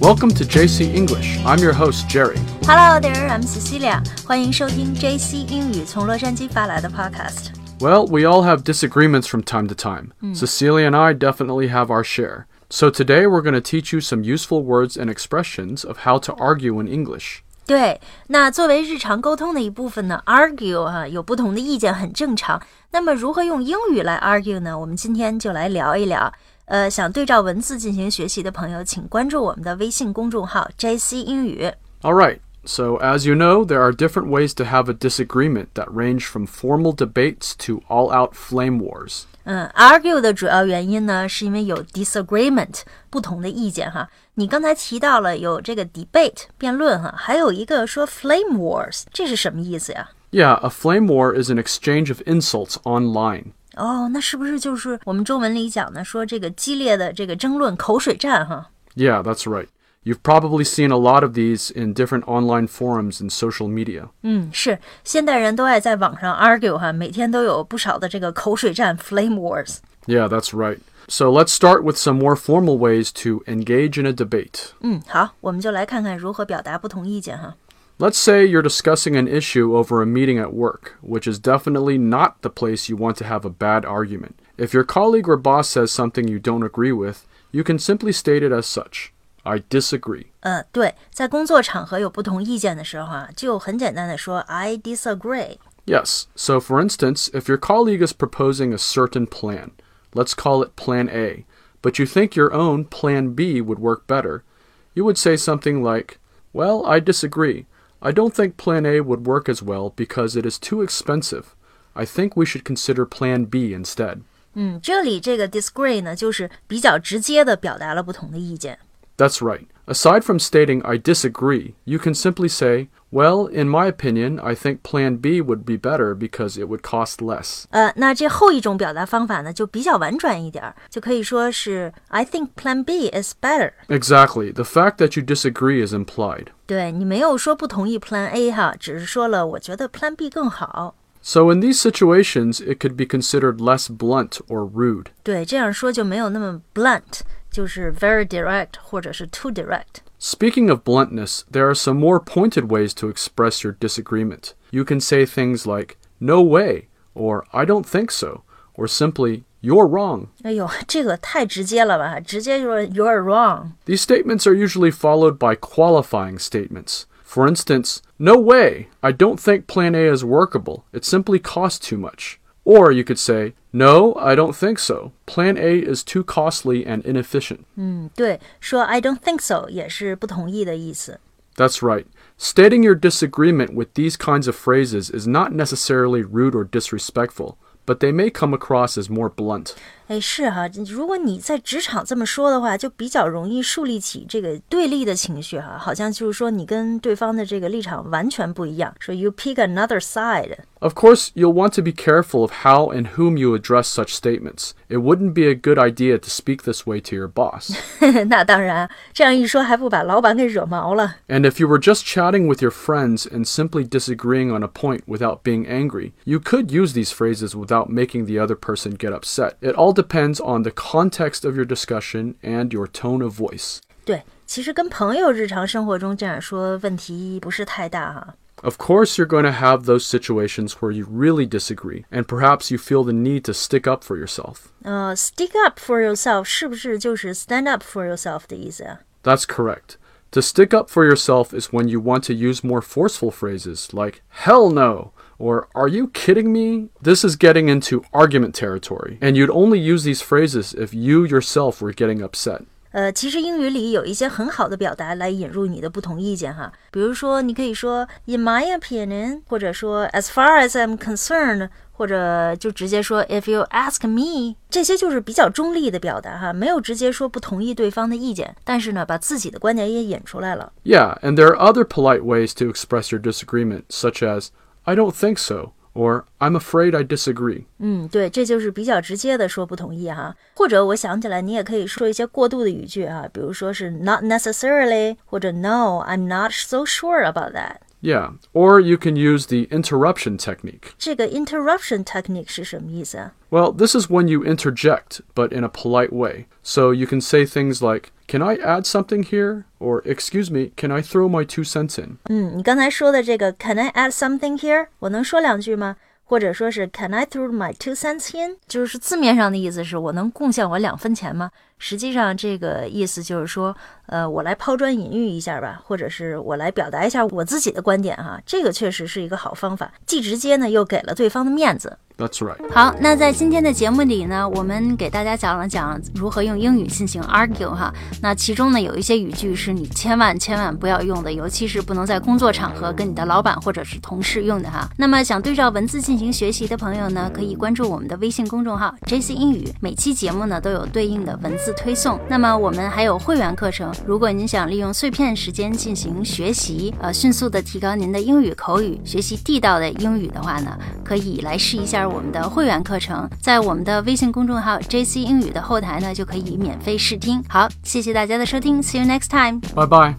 Welcome to JC English. I'm your host, Jerry. Hello there, I'm Cecilia. 欢迎收听 JC 英语从洛杉矶发来的 Podcast。 Well, we all have disagreements from time to time. Cecilia and I definitely have our share. So today we're going to teach you some useful words and expressions of how to argue in English. 对，那作为日常沟通的一部分呢，argue 哈、有不同的意见很正常。那么如何用英语来 argue 呢？我们今天就来聊一聊。 呃，想对照文字进行学习的朋友，请关注我们的微信公众号 JC 英语。 All right. So, as you know, there are different ways to have a disagreement that range from formal debates to all out flame wars. 嗯，argue 的主要原因呢，是因为有 disagreement 不同的意见哈。你刚才提到了有这个 debate 辩论哈，还有一个说 flame wars，这是什么意思呀？ Yeah, a flame war is an exchange of insults online. 哦，那是不是就是我们中文里讲的说这个激烈的这个争论口水战哈？ Yeah, that's right. You've probably seen a lot of these in different online forums and social media. 嗯，是现代人都爱在网上 argue 哈，每天都有不少的这个口水战 flame wars。 Yeah, that's right. So let's start with some more formal ways to engage in a debate. 嗯，好，我们就来看看如何表达不同意见哈。 Let's say you're discussing an issue over a meeting at work, which is definitely not the place you want to have a bad argument. If your colleague or boss says something you don't agree with, you can simply state it as such. I disagree. 呃，对，在工作场合有不同意见的时候啊，就很简单的说 I disagree。 Yes, so for instance, if your colleague is proposing a certain plan, let's call it Plan A, but you think your own Plan B would work better, you would say something like, Well, I disagree. I don't think Plan A would work as well because it is too expensive. I think we should consider Plan B instead. 嗯，这里这个 disagree 呢，就是比较直接的表达了不同的意见。 That's right. Aside from stating I disagree, you can simply say, Well, in my opinion, I think Plan B would be better because it would cost less. 呃，那这后一种表达方法呢，就比较婉转一点儿，就可以说是 I think Plan B is better。 Exactly. The fact that you disagree is implied. 对你没有说不同意 Plan A 哈，只是说了我觉得 Plan B 更好。 So, in these situations, it could be considered less blunt or rude. 对，这样说就没有那么 blunt，就是 very direct 或者是 too direct。 Speaking of bluntness, there are some more pointed ways to express your disagreement. You can say things like, no way, or I don't think so, or simply, you're wrong. 哎呦，这个太直接了吧，直接就说 you're wrong。 These statements are usually followed by qualifying statements. For instance, no way, I don't think plan A is workable. It simply costs too much. Or you could say, no, I don't think so. Plan A is too costly and inefficient. 嗯，对，说 I don't think so 也是不同意的意思。 That's right. Stating your disagreement with these kinds of phrases is not necessarily rude or disrespectful, but they may come across as more blunt. 哎，是哈，如果你在职场这么说的话，就比较容易树立起这个对立的情绪哈，好像就是说你跟对方的这个立场完全不一样，说 you pick another side。 Of course, you'll want to be careful of how and whom you address such statements. It wouldn't be a good idea to speak this way to your boss. 那当然，这样一说还不把老板给惹毛了。 And if you were just chatting with your friends and simply disagreeing on a point without being angry, you could use these phrases without making the other person get upset. It all depends on the context of your discussion and your tone of voice. 对，其实跟朋友日常生活中这样说，问题不是太大哈。 Of course, you're going to have those situations where you really disagree, and perhaps you feel the need to stick up for yourself. 呃，stick up for yourself 是不是就是 stand up for yourself 的意思啊？ That's correct. To stick up for yourself is when you want to use more forceful phrases like, hell no, or are you kidding me? This is getting into argument territory, and you'd only use these phrases if you yourself were getting upset. 呃，其实英语里有一些很好的表达来引入你的不同意见哈，比如说你可以说 in my opinion，或者说 as far as I'm concerned，或者就直接说 if you ask me，这些就是比较中立的表达哈，没有直接说不同意对方的意见，但是呢，把自己的观点也引出来了。 Yeah, and there are other polite ways to express your disagreement, such as, I don't think so, or I'm afraid I disagree. 嗯，对，这就是比较直接的说不同意哈。或者我想起来，你也可以说一些过渡的语句啊，比如说是 not necessarily，或者 No, I'm not so sure about that。 Yeah, or you can use the interruption technique. 这个 interruption technique 是什么意思啊？ Well, this is when you interject, but in a polite way. So you can say things like, Can I add something here? Or excuse me, can I throw my two cents in? 嗯，你刚才说的这个 Can I add something here？我能说两句吗？或者说是 Can I throw my two cents in？就是字面上的意思是我能贡献我两分钱吗？实际上这个意思就是说，呃，我来抛砖引玉一下吧，或者是我来表达一下我自己的观点哈。这个确实是一个好方法，既直接呢，又给了对方的面子。That's right. 好，那在今天的节目里呢，我们给大家讲了讲如何用英语进行 argue 哈。那其中呢，有一些语句是你千万千万不要用的，尤其是不能在工作场合跟你的老板或者是同事用的哈。那么想对照文字进行学习的朋友呢，可以关注我们的微信公众号 JC 英语，每期节目呢都有对应的文字推送。那么我们还有会员课程，如果您想利用碎片时间进行学习，呃，迅速的提高您的英语口语，学习地道的英语的话呢，可以来试一下。我们的会员课程在我们的微信公众号 JC 英语的后台呢，就可以免费试听。好，谢谢大家的收听，see you next time，拜拜。